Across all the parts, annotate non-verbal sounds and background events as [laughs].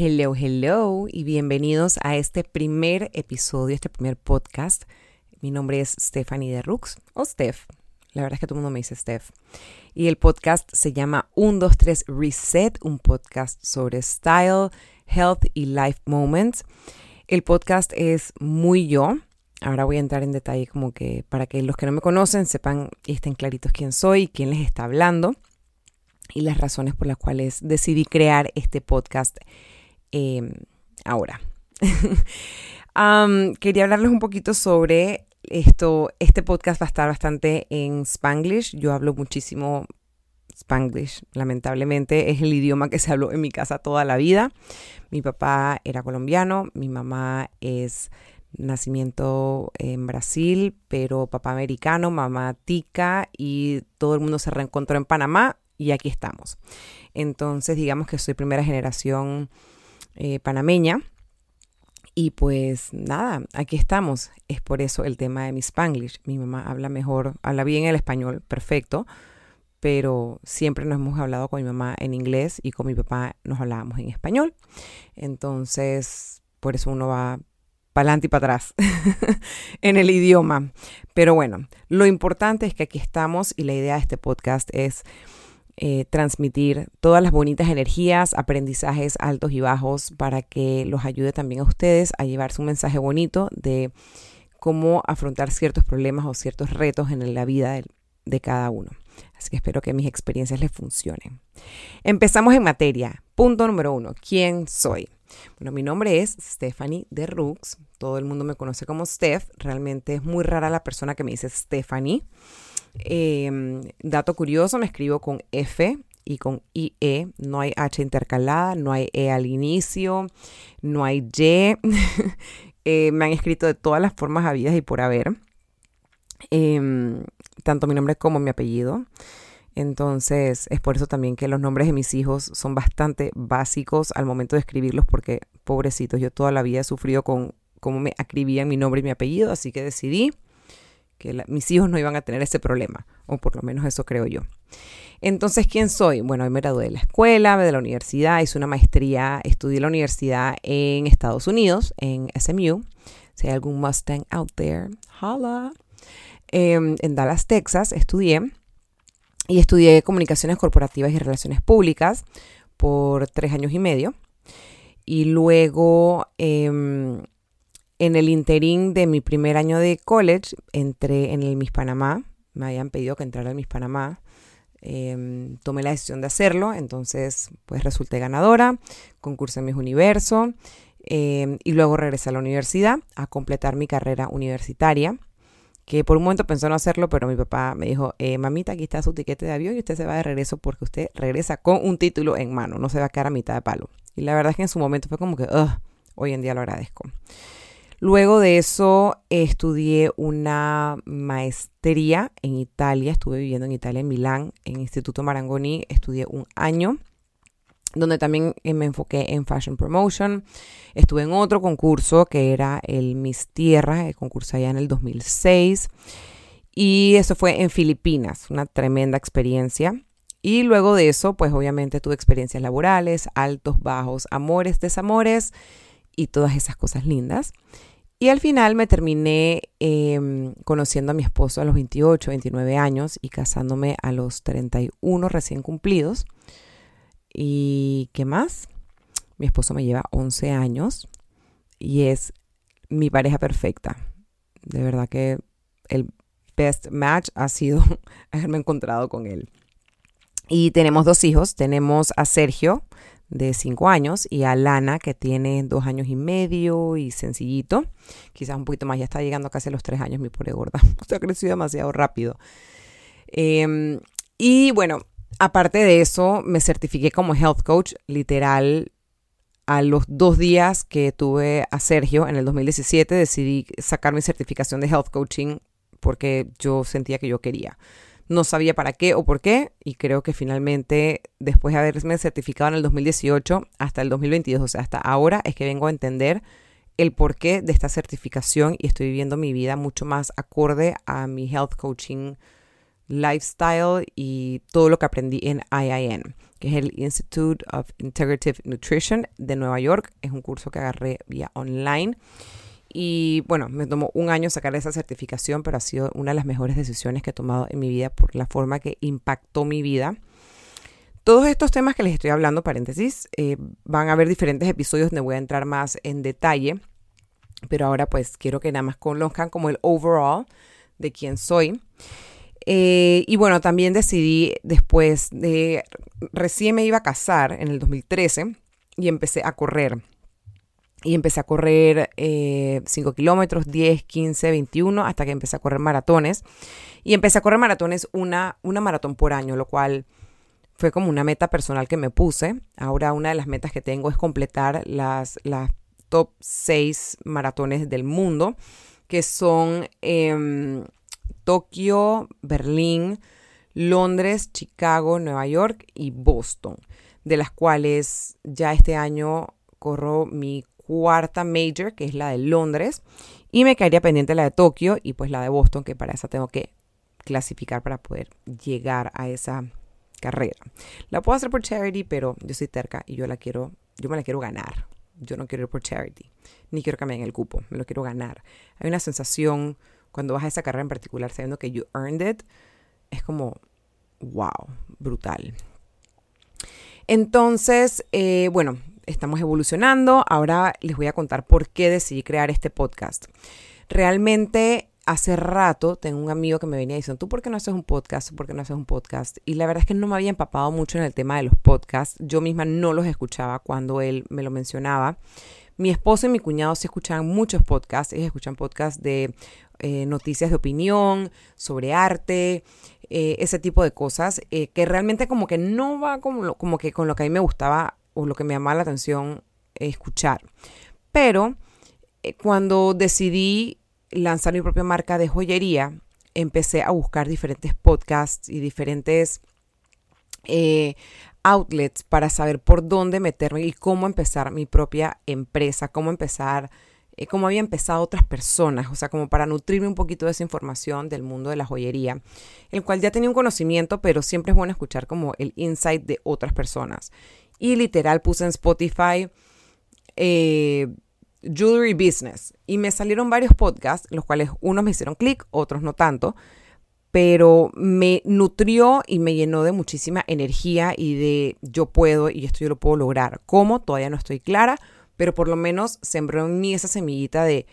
Hello, hello y bienvenidos a este primer episodio, este primer podcast. Mi nombre es Stephanie de Rux o Steph. La verdad es que todo el mundo me dice Steph. Y el podcast se llama 123 Reset, un podcast sobre style, health y life moments. El podcast es muy yo. Ahora voy a entrar en detalle como que para que los que no me conocen sepan y estén claritos quién soy, quién les está hablando y las razones por las cuales decidí crear este podcast Em, ahora. [laughs] quería hablarles un poquito sobre esto. Este podcast va a estar bastante en Spanglish. Yo hablo muchísimo Spanglish, lamentablemente. Es el idioma que se habló en mi casa toda la vida. Mi papá era colombiano, mi mamá es nacimiento en Brasil, pero papá americano, mamá tica y todo el mundo se reencontró en Panamá y aquí estamos. Entonces, digamos que soy primera generación eh, panameña. Y pues nada, aquí estamos. Es por eso el tema de mi Spanglish. Mi mamá habla mejor, habla bien el español, perfecto, pero siempre nos hemos hablado con mi mamá en inglés y con mi papá nos hablábamos en español. Entonces, por eso uno va para adelante y para atrás [laughs] en el idioma. Pero bueno, lo importante es que aquí estamos y la idea de este podcast es eh, transmitir todas las bonitas energías, aprendizajes altos y bajos para que los ayude también a ustedes a llevarse un mensaje bonito de cómo afrontar ciertos problemas o ciertos retos en la vida de, cada uno. Así que espero que mis experiencias les funcionen. Empezamos en materia. Punto número uno. ¿Quién soy? Bueno, mi nombre es Stephanie de Rux. Todo el mundo me conoce como Steph. Realmente es muy rara la persona que me dice Stephanie. Em, dato curioso, me escribo con F y con IE, no hay H intercalada, no hay E al inicio, no hay Y. [laughs] Eh, me han escrito de todas las formas habidas y por haber, em, tanto mi nombre como mi apellido. Entonces es por eso también que los nombres de mis hijos son bastante básicos al momento de escribirlos porque, pobrecitos, yo toda la vida he sufrido con cómo me escribían mi nombre y mi apellido, así que decidí que mis hijos no iban a tener ese problema, o por lo menos eso creo yo. Entonces, ¿quién soy? Bueno, me gradué de la escuela, de la universidad, hice una maestría, estudié la universidad en Estados Unidos, en SMU. Si hay algún Mustang out there, holla. Em, en Dallas, Texas, estudié y estudié comunicaciones corporativas y relaciones públicas por tres años y medio. Y luego em, en el interín de mi primer año de college, entré en el Miss Panamá. Me habían pedido que entrara al Miss Panamá. Em, tomé la decisión de hacerlo, entonces pues resulté ganadora, concursé en Miss Universo em, y luego regresé a la universidad a completar mi carrera universitaria, que por un momento pensó no hacerlo, pero mi papá me dijo, eh, mamita, aquí está su tiquete de avión y usted se va de regreso porque usted regresa con un título en mano, no se va a quedar a mitad de palo. Y la verdad es que en su momento fue como que, hoy en día lo agradezco. Luego de eso estudié una maestría en Italia, estuve viviendo en Italia, en Milán, en Instituto Marangoni, estudié un año, donde también eh, me enfoqué en Fashion Promotion. Estuve en otro concurso que era el Miss Tierra, el concurso allá en el 2006. Y eso fue en Filipinas, una tremenda experiencia. Y luego de eso, pues obviamente tuve experiencias laborales, altos, bajos, amores, desamores y todas esas cosas lindas. Y al final me terminé em, conociendo a mi esposo a los 28, 29 años y casándome a los 31 recién cumplidos. ¿Y qué más? Mi esposo me lleva 11 años y es mi pareja perfecta. De verdad que el best match ha sido [laughs] haberme encontrado con él. Y tenemos dos hijos. Tenemos a Sergio, de 5 años y a Lana que tiene 2 años y medio y sencillito, quizás un poquito más, ya está llegando casi a los 3 años mi pobre gorda, [laughs] se ha crecido demasiado rápido. Em, y bueno, aparte de eso, me certifiqué como health coach, literal. A los dos días que tuve a Sergio en el 2017 decidí sacar mi certificación de health coaching porque yo sentía que yo quería. No sabía para qué o por qué y creo que finalmente después de haberme certificado en el 2018 hasta el 2022, o sea, hasta ahora es que vengo a entender el porqué de esta certificación y estoy viviendo mi vida mucho más acorde a mi health coaching lifestyle y todo lo que aprendí en IIN, que es el Institute of Integrative Nutrition de Nueva York. Es un curso que agarré vía online. Y bueno, me tomó un año sacar esa certificación, pero ha sido una de las mejores decisiones que he tomado en mi vida por la forma que impactó mi vida. Todos estos temas que les estoy hablando, paréntesis, eh, van a haber diferentes episodios donde voy a entrar más en detalle, pero ahora pues quiero que nada más conozcan como el overall de quién soy. Eh, y bueno, también decidí después de, recién me iba a casar en el 2013 y empecé a correr. Y empecé a correr 5 eh, kilómetros, 10, 15, 21, hasta que empecé a correr maratones. Y empecé a correr maratones, una, una maratón por año, lo cual fue como una meta personal que me puse. Ahora una de las metas que tengo es completar las, las top 6 maratones del mundo, que son em, Tokio, Berlín, Londres, Chicago, Nueva York y Boston, de las cuales ya este año corro mi cuarta major, que es la de Londres, y me caería pendiente la de Tokio y pues la de Boston, que para esa tengo que clasificar para poder llegar a esa carrera. La puedo hacer por charity, pero yo soy terca y yo la quiero, yo me la quiero ganar. Yo no quiero ir por charity, ni quiero que me den el cupo, me lo quiero ganar. Hay una sensación cuando vas a esa carrera en particular sabiendo que you earned it, es como, wow, brutal. Entonces, eh, bueno, estamos evolucionando. Ahora les voy a contar por qué decidí crear este podcast. Realmente hace rato tengo un amigo que me venía diciendo, ¿tú por qué no haces un podcast? ¿Por qué no haces un podcast? Y la verdad es que no me había empapado mucho en el tema de los podcasts. Yo misma no los escuchaba cuando él me lo mencionaba. Mi esposo y mi cuñado se escuchan muchos podcasts. Ellos escuchan podcasts de eh, noticias de opinión, sobre arte, eh, ese tipo de cosas, eh, que realmente como que no va como, como que con lo que a mí me gustaba o lo que me llamaba la atención escuchar. Pero cuando decidí lanzar mi propia marca de joyería, empecé a buscar diferentes podcasts y diferentes eh, outlets para saber por dónde meterme y cómo empezar mi propia empresa, cómo empezar, eh, cómo había empezado otras personas, o sea, como para nutrirme un poquito de esa información del mundo de la joyería, el cual ya tenía un conocimiento, pero siempre es bueno escuchar como el insight de otras personas. Y literal puse en Spotify eh, Jewelry Business. Y me salieron varios podcasts, los cuales unos me hicieron clic, otros no tanto, pero me nutrió y me llenó de muchísima energía y de yo puedo y esto yo lo puedo lograr. ¿Cómo? Todavía no estoy clara, pero por lo menos sembró en mí esa semillita de,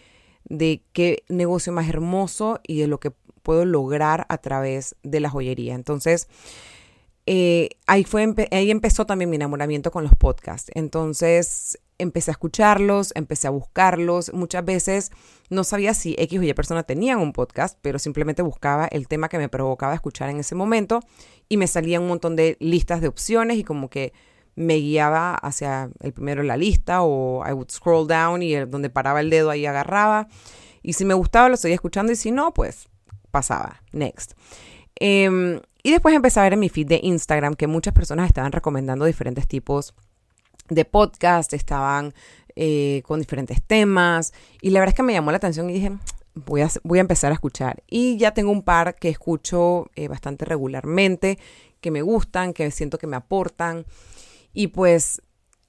de qué negocio más hermoso y de lo que puedo lograr a través de la joyería. Entonces, eh, ahí, fue, ahí empezó también mi enamoramiento con los podcasts. Entonces, empecé a escucharlos, empecé a buscarlos. Muchas veces no sabía si X o Y persona tenían un podcast, pero simplemente buscaba el tema que me provocaba escuchar en ese momento y me salían un montón de listas de opciones y como que me guiaba hacia el primero en la lista o I would scroll down y donde paraba el dedo ahí agarraba. Y si me gustaba lo seguía escuchando y si no, pues pasaba. Next. Em, y después empecé a ver en mi feed de Instagram que muchas personas estaban recomendando diferentes tipos de podcast, estaban eh, con diferentes temas y la verdad es que me llamó la atención y dije, voy a, voy a empezar a escuchar. Y ya tengo un par que escucho eh, bastante regularmente, que me gustan, que siento que me aportan. Y pues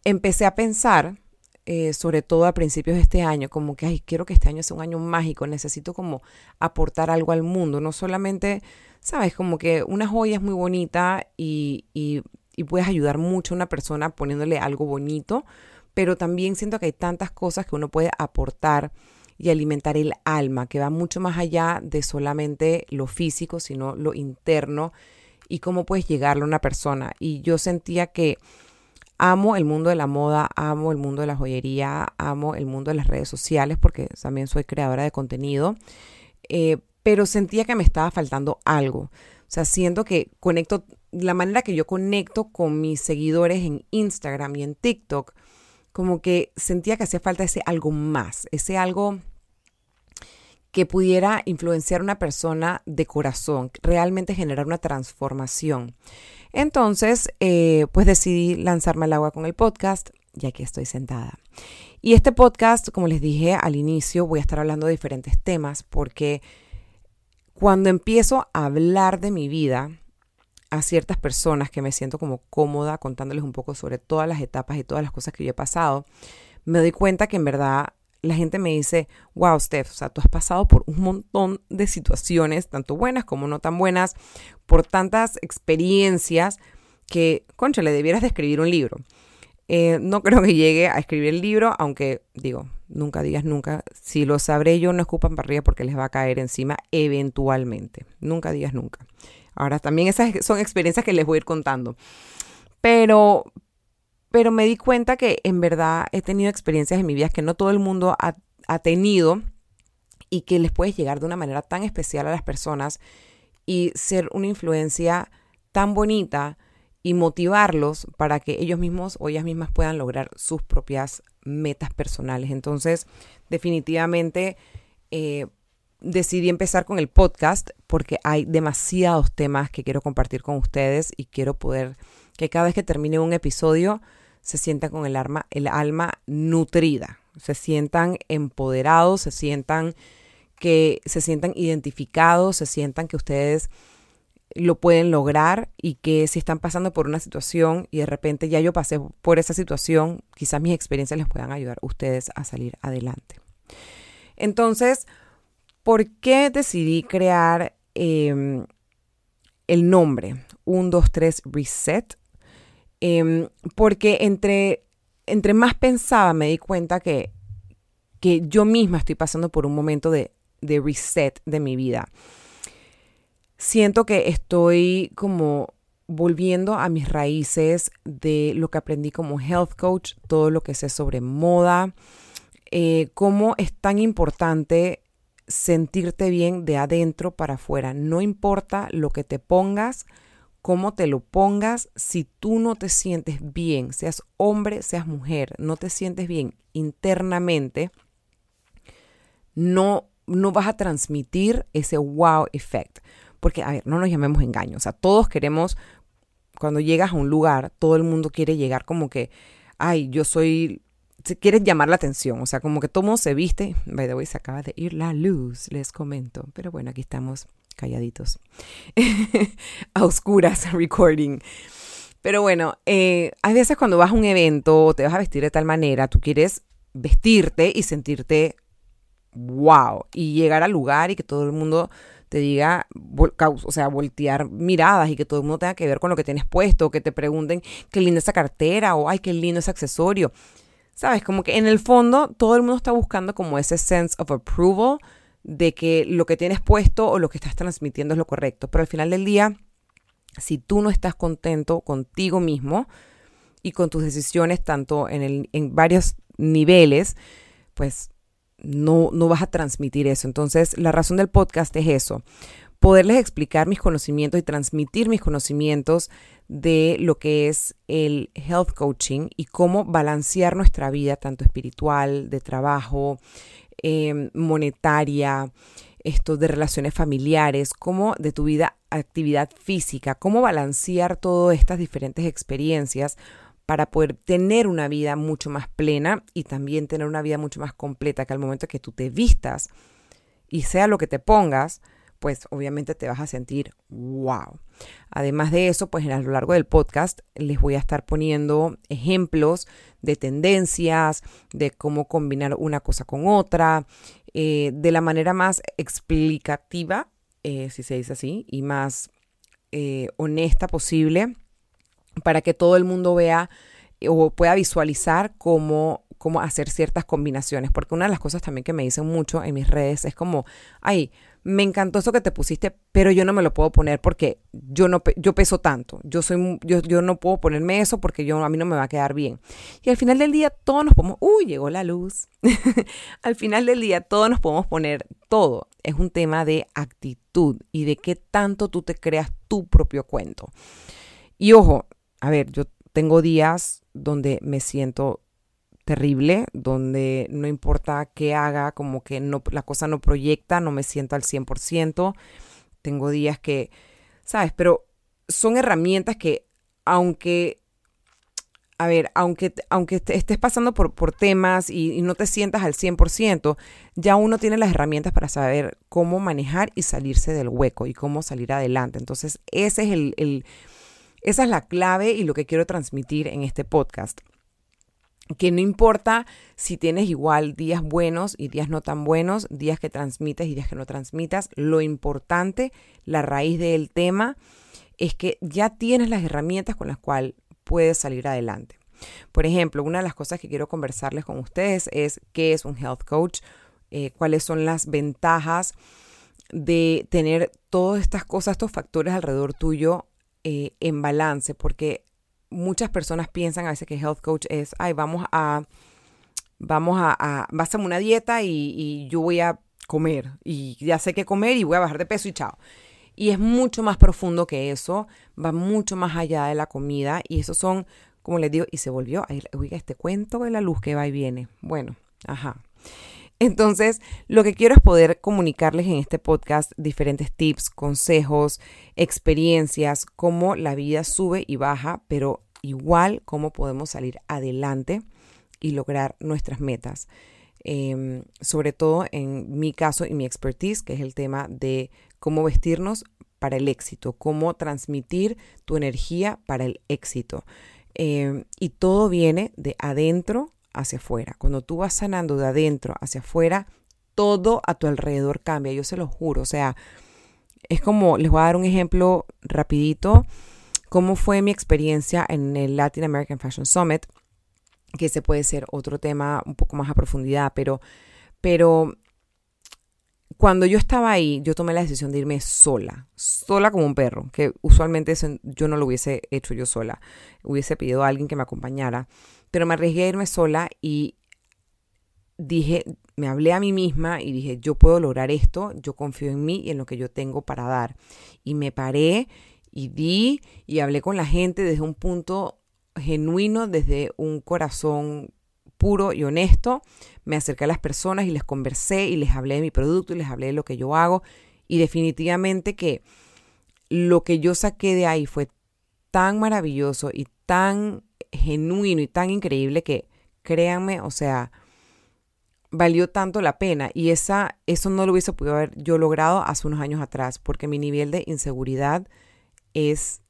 empecé a pensar, eh, sobre todo a principios de este año, como que, ay, quiero que este año sea un año mágico, necesito como aportar algo al mundo, no solamente, sabes, como que una joya es muy bonita y, y puedes ayudar mucho a una persona poniéndole algo bonito, pero también siento que hay tantas cosas que uno puede aportar y alimentar el alma, que va mucho más allá de solamente lo físico, sino lo interno y cómo puedes llegarle a una persona. Y yo sentía que amo el mundo de la moda, amo el mundo de la joyería, amo el mundo de las redes sociales, porque también soy creadora de contenido, eh, pero sentía que me estaba faltando algo. O sea, siento que conecto la manera que yo conecto con mis seguidores en Instagram y en TikTok, como que sentía que hacía falta ese algo más, ese algo que pudiera influenciar a una persona de corazón, realmente generar una transformación. Entonces, eh, pues decidí lanzarme al agua con el podcast y aquí estoy sentada. Y este podcast, como les dije al inicio, voy a estar hablando de diferentes temas porque cuando empiezo a hablar de mi vida a ciertas personas que me siento como cómoda contándoles un poco sobre todas las etapas y todas las cosas que yo he pasado, me doy cuenta que en verdad la gente me dice, wow, Steph, o sea, tú has pasado por un montón de situaciones, tanto buenas como no tan buenas, por tantas experiencias que, concha, le debieras de escribir un libro. Eh, no creo que llegue a escribir el libro, aunque digo, nunca digas nunca. Si lo sabré yo, no escupan para arriba porque les va a caer encima eventualmente. Nunca digas nunca. Ahora, también esas son experiencias que les voy a ir contando. Pero, pero me di cuenta que en verdad he tenido experiencias en mi vida que no todo el mundo ha, ha tenido y que les puedes llegar de una manera tan especial a las personas y ser una influencia tan bonita y motivarlos para que ellos mismos o ellas mismas puedan lograr sus propias metas personales. Entonces, definitivamente eh, decidí empezar con el podcast porque hay demasiados temas que quiero compartir con ustedes y quiero poder que cada vez que termine un episodio se sientan con el, alma, el alma nutrida, se sientan empoderados, se sientan que se sientan identificados, se sientan que ustedes lo pueden lograr y que si están pasando por una situación y de repente ya yo pasé por esa situación, quizás mis experiencias les puedan ayudar a ustedes a salir adelante. Entonces, ¿por qué decidí crear em, el nombre 1, 2, 3 Reset? Em, porque entre, entre más pensaba me di cuenta que, que yo misma estoy pasando por un momento de, de reset de mi vida siento que estoy como volviendo a mis raíces de lo que aprendí como health coach, todo lo que sé sobre moda, eh, cómo es tan importante sentirte bien de adentro para afuera. No importa lo que te pongas, cómo te lo pongas, si tú no te sientes bien, seas hombre, seas mujer, no te sientes bien internamente, no, no vas a transmitir ese wow effect. Porque, a ver, no nos llamemos engaños. O sea, todos queremos, cuando llegas a un lugar, todo el mundo quiere llegar como que, ay, yo soy, quieres llamar la atención. O sea, como que todo mundo se viste. By the way, se acaba de ir la luz, les comento. Pero bueno, aquí estamos calladitos. [laughs] a oscuras, recording. Pero bueno, eh, hay veces cuando vas a un evento o te vas a vestir de tal manera, tú quieres vestirte y sentirte wow. Y llegar al lugar y que todo el mundo te diga, o sea, voltear miradas y que todo el mundo tenga que ver con lo que tienes puesto, que te pregunten qué linda esa cartera o ay, qué lindo ese accesorio. Sabes, como que en el fondo todo el mundo está buscando como ese sense of approval de que lo que tienes puesto o lo que estás transmitiendo es lo correcto. Pero al final del día, si tú no estás contento contigo mismo y con tus decisiones, tanto en, en varios niveles, pues no, no vas a transmitir eso. Entonces, la razón del podcast es eso, poderles explicar mis conocimientos y transmitir mis conocimientos de lo que es el health coaching y cómo balancear nuestra vida, tanto espiritual, de trabajo, em, monetaria, esto de relaciones familiares, como de tu vida, actividad física, cómo balancear todas estas diferentes experiencias para poder tener una vida mucho más plena y también tener una vida mucho más completa, que al momento que tú te vistas y sea lo que te pongas, pues obviamente te vas a sentir wow. Además de eso, pues a lo largo del podcast les voy a estar poniendo ejemplos de tendencias, de cómo combinar una cosa con otra, eh, de la manera más explicativa, eh, si se dice así, y más eh, honesta posible para que todo el mundo vea eh, o pueda visualizar cómo, cómo hacer ciertas combinaciones. Porque una de las cosas también que me dicen mucho en mis redes es como, ay, me encantó eso que te pusiste, pero yo no me lo puedo poner porque yo no yo peso tanto. Yo soy yo, yo no puedo ponerme eso porque yo a mí no me va a quedar bien. Y al final del día todos nos podemos, uy, llegó la luz. [laughs] al final del día todos nos podemos poner todo. Es un tema de actitud y de qué tanto tú te creas tu propio cuento. Y ojo, a ver, yo tengo días donde me siento terrible, donde no importa qué haga, como que no, la cosa no proyecta, no me siento al 100%. Tengo días que, ¿sabes? Pero son herramientas que, aunque, a ver, aunque, aunque estés pasando por, por temas y, no te sientas al 100%, ya uno tiene las herramientas para saber cómo manejar y salirse del hueco y cómo salir adelante. Entonces, ese es el, esa es la clave y lo que quiero transmitir en este podcast. Que no importa si tienes igual días buenos y días no tan buenos, días que transmites y días que no transmitas, lo importante, la raíz del tema, es que ya tienes las herramientas con las cuales puedes salir adelante. Por ejemplo, una de las cosas que quiero conversarles con ustedes es qué es un health coach, eh, cuáles son las ventajas de tener todas estas cosas, estos factores alrededor tuyo eh, en balance, porque muchas personas piensan a veces que health coach es, ay, vamos a, vamos a, a vas a una dieta y, y yo voy a comer y ya sé qué comer y voy a bajar de peso y chao. Y es mucho más profundo que eso, va mucho más allá de la comida y eso son, como les digo, y se volvió, oiga, este cuento de la luz que va y viene. Bueno, ajá. Entonces, lo que quiero es poder comunicarles en este podcast diferentes tips, consejos, experiencias, cómo la vida sube y baja, pero igual cómo podemos salir adelante y lograr nuestras metas. Em, sobre todo en mi caso y mi expertise, que es el tema de cómo vestirnos para el éxito, cómo transmitir tu energía para el éxito. Em, y todo viene de adentro hacia afuera. Cuando tú vas sanando de adentro hacia afuera, todo a tu alrededor cambia, yo se lo juro. O sea, es como, les voy a dar un ejemplo rapidito, cómo fue mi experiencia en el Latin American Fashion Summit que ese puede ser otro tema un poco más a profundidad, pero, pero cuando yo estaba ahí, yo tomé la decisión de irme sola, sola como un perro, que usualmente yo no lo hubiese hecho yo sola, hubiese pedido a alguien que me acompañara, pero me arriesgué a irme sola y dije, me hablé a mí misma y dije, yo puedo lograr esto, yo confío en mí y en lo que yo tengo para dar. Y me paré y di y hablé con la gente desde un punto genuino, desde un corazón puro y honesto. Me acerqué a las personas y les conversé y les hablé de mi producto y les hablé de lo que yo hago. Y definitivamente que lo que yo saqué de ahí fue tan maravilloso y tan genuino y tan increíble que créanme, o sea, valió tanto la pena y esa eso no lo hubiese podido haber yo logrado hace unos años atrás porque mi nivel de inseguridad es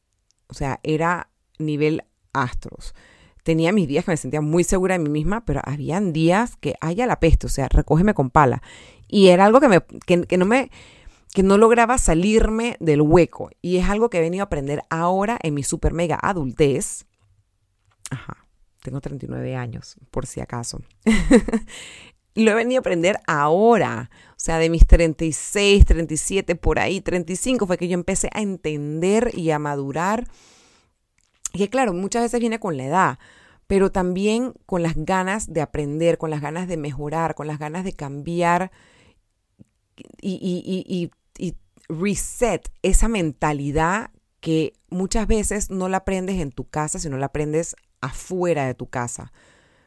o sea, era nivel astros. Tenía mis días que me sentía muy segura de mí misma, pero habían días que haya la peste, o sea, recógeme con pala. Y era algo que, me, que, no me que no lograba salirme del hueco. Y es algo que he venido a aprender ahora en mi super mega adultez. Ajá, tengo 39 años, por si acaso. [laughs] lo he venido a aprender ahora. O sea, de mis 36, 37, por ahí, 35 fue que yo empecé a entender y a madurar y claro, muchas veces viene con la edad, pero también con las ganas de aprender, con las ganas de mejorar, con las ganas de cambiar y, y, reset esa mentalidad que muchas veces no la aprendes en tu casa, sino la aprendes afuera de tu casa.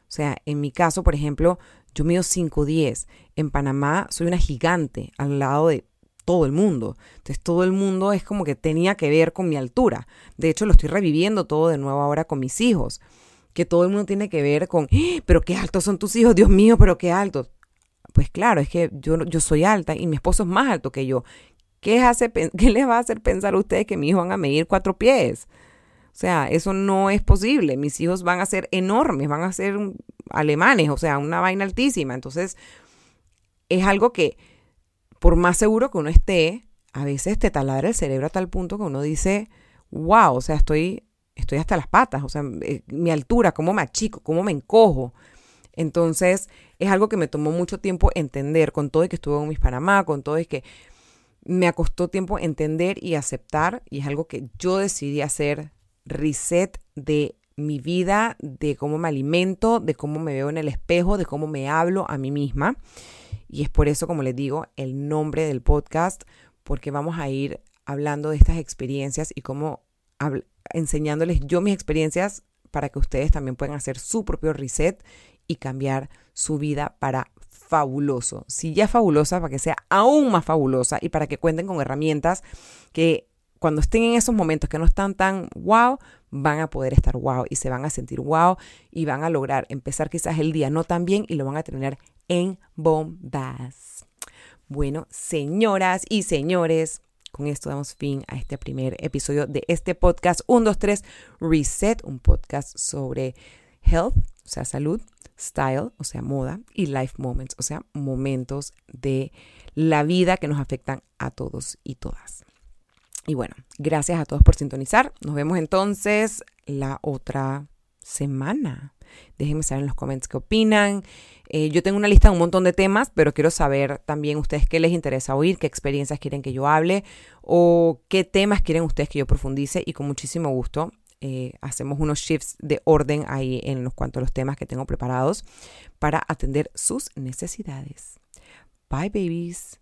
O sea, en mi caso, por ejemplo, yo mido 5'10. En Panamá soy una gigante al lado de todo el mundo. Entonces todo el mundo es como que tenía que ver con mi altura. De hecho, lo estoy reviviendo todo de nuevo ahora con mis hijos. Que todo el mundo tiene que ver con, ¡Ah! pero qué altos son tus hijos, Dios mío, pero qué altos. Pues claro, es que yo, yo soy alta y mi esposo es más alto que yo. ¿Qué, hace, [laughs] ¿Qué les va a hacer pensar a ustedes que mis hijos van a medir cuatro pies? O sea, eso no es posible. Mis hijos van a ser enormes, van a ser alemanes, o sea, una vaina altísima. Entonces, es algo que por más seguro que uno esté, a veces te taladra el cerebro a tal punto que uno dice, wow, o sea, estoy, estoy hasta las patas, o sea, eh, mi altura, cómo me achico, cómo me encojo. Entonces, es algo que me tomó mucho tiempo entender, con todo y que estuve en mis Panamá, con todo y que me acostó tiempo entender y aceptar, y es algo que yo decidí hacer reset de mi vida, de cómo me alimento, de cómo me veo en el espejo, de cómo me hablo a mí misma. Y es por eso, como les digo, el nombre del podcast, porque vamos a ir hablando de estas experiencias y cómo enseñándoles yo mis experiencias para que ustedes también puedan hacer su propio reset y cambiar su vida para fabuloso. Si ya es fabulosa, para que sea aún más fabulosa y para que cuenten con herramientas que cuando estén en esos momentos que no están tan wow, van a poder estar wow y se van a sentir wow y van a lograr empezar quizás el día no tan bien y lo van a tener en bombas. Bueno, señoras y señores, con esto damos fin a este primer episodio de este podcast 123 Reset, un podcast sobre health, o sea, salud, style, o sea, moda, y life moments, o sea, momentos de la vida que nos afectan a todos y todas. Y bueno, gracias a todos por sintonizar. Nos vemos entonces la otra semana. Déjenme saber en los comments qué opinan. Eh, yo tengo una lista de un montón de temas, pero quiero saber también ustedes qué les interesa oír, qué experiencias quieren que yo hable o qué temas quieren ustedes que yo profundice y con muchísimo gusto eh, hacemos unos shifts de orden ahí en los cuantos a los temas que tengo preparados para atender sus necesidades. Bye babies.